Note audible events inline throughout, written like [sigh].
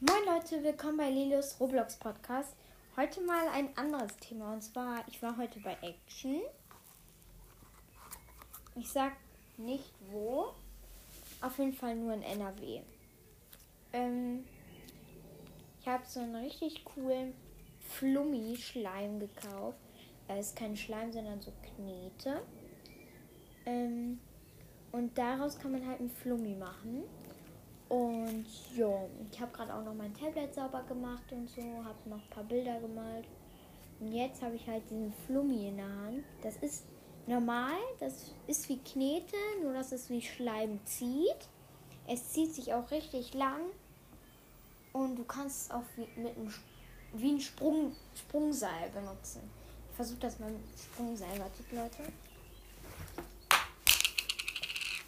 Moin Leute, willkommen bei Lilios Roblox Podcast. Heute mal ein anderes Thema und zwar, ich war heute bei Action. Ich sag nicht wo, auf jeden Fall nur in NRW. Ähm, ich habe so einen richtig coolen Flummi-Schleim gekauft. Er ist kein Schleim, sondern so Knete. Ähm, und daraus kann man halt einen Flummi machen. Und ja, ich habe gerade auch noch mein Tablet sauber gemacht und so, habe noch ein paar Bilder gemalt. Und jetzt habe ich halt diesen Flummi in der Hand. Das ist normal, das ist wie Knete, nur dass es wie Schleim zieht. Es zieht sich auch richtig lang und du kannst es auch wie, mit einem, wie ein Sprung, Sprungseil benutzen. Ich versuche das mal mit Sprungseil. Wartet, Leute.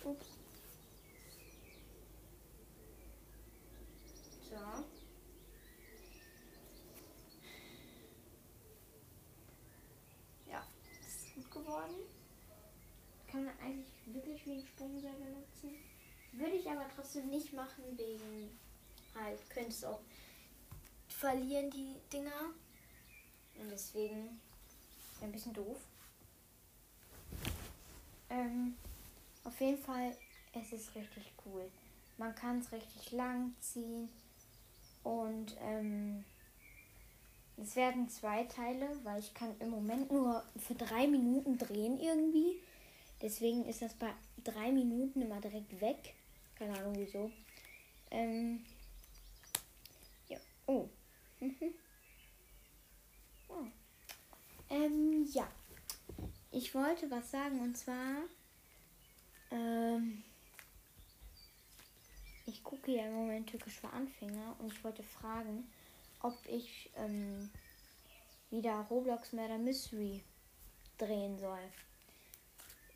Ups. So. Ja, das ist gut geworden. Kann man eigentlich wirklich wie ein Sprungseil benutzen. Würde ich aber trotzdem nicht machen, wegen halt, könnte es auch verlieren, die Dinger. Und deswegen ein bisschen doof. Ähm, auf jeden Fall, es ist richtig cool. Man kann es richtig lang ziehen. Und ähm, es werden zwei Teile, weil ich kann im Moment nur für drei Minuten drehen irgendwie. Deswegen ist das bei drei Minuten immer direkt weg. Keine Ahnung wieso. Ähm, ja. Oh. Mhm. oh. Ähm, ja. Ich wollte was sagen und zwar. Ähm, ich gucke ja im Moment Türkisch für Anfänger und ich wollte fragen, ob ich ähm, wieder Roblox Murder Mystery drehen soll.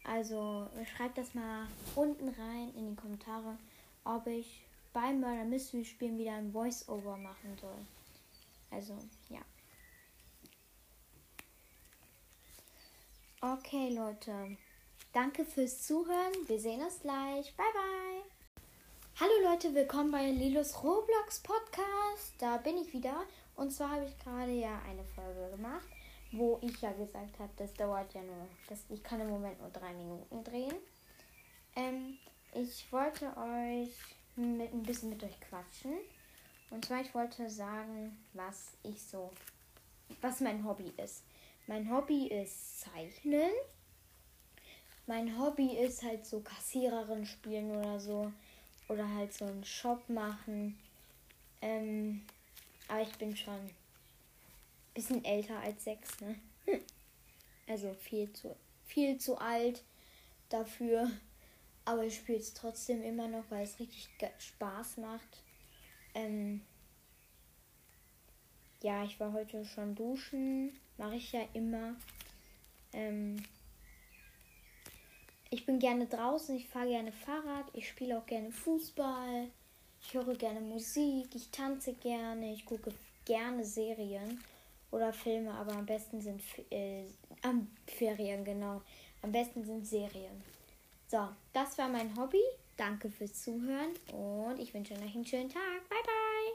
Also schreibt das mal unten rein in die Kommentare, ob ich beim Murder Mystery Spielen wieder ein Voice-Over machen soll. Also, ja. Okay, Leute. Danke fürs Zuhören. Wir sehen uns gleich. Bye, bye. Hallo Leute, willkommen bei Lilos Roblox Podcast. Da bin ich wieder. Und zwar habe ich gerade ja eine Folge gemacht, wo ich ja gesagt habe, das dauert ja nur, das, ich kann im Moment nur drei Minuten drehen. Ähm, ich wollte euch mit, ein bisschen mit euch quatschen. Und zwar, ich wollte sagen, was ich so, was mein Hobby ist. Mein Hobby ist Zeichnen. Mein Hobby ist halt so Kassiererin spielen oder so. Oder halt so einen Shop machen. Ähm, aber ich bin schon ein bisschen älter als sechs, ne? [laughs] Also viel zu, viel zu alt dafür. Aber ich spiele es trotzdem immer noch, weil es richtig Spaß macht. Ähm, ja, ich war heute schon duschen. Mache ich ja immer. Ähm, ich bin gerne draußen, ich fahre gerne Fahrrad, ich spiele auch gerne Fußball, ich höre gerne Musik, ich tanze gerne, ich gucke gerne Serien oder Filme, aber am besten sind äh, am Ferien, genau. Am besten sind Serien. So, das war mein Hobby. Danke fürs Zuhören und ich wünsche euch einen schönen Tag. Bye bye.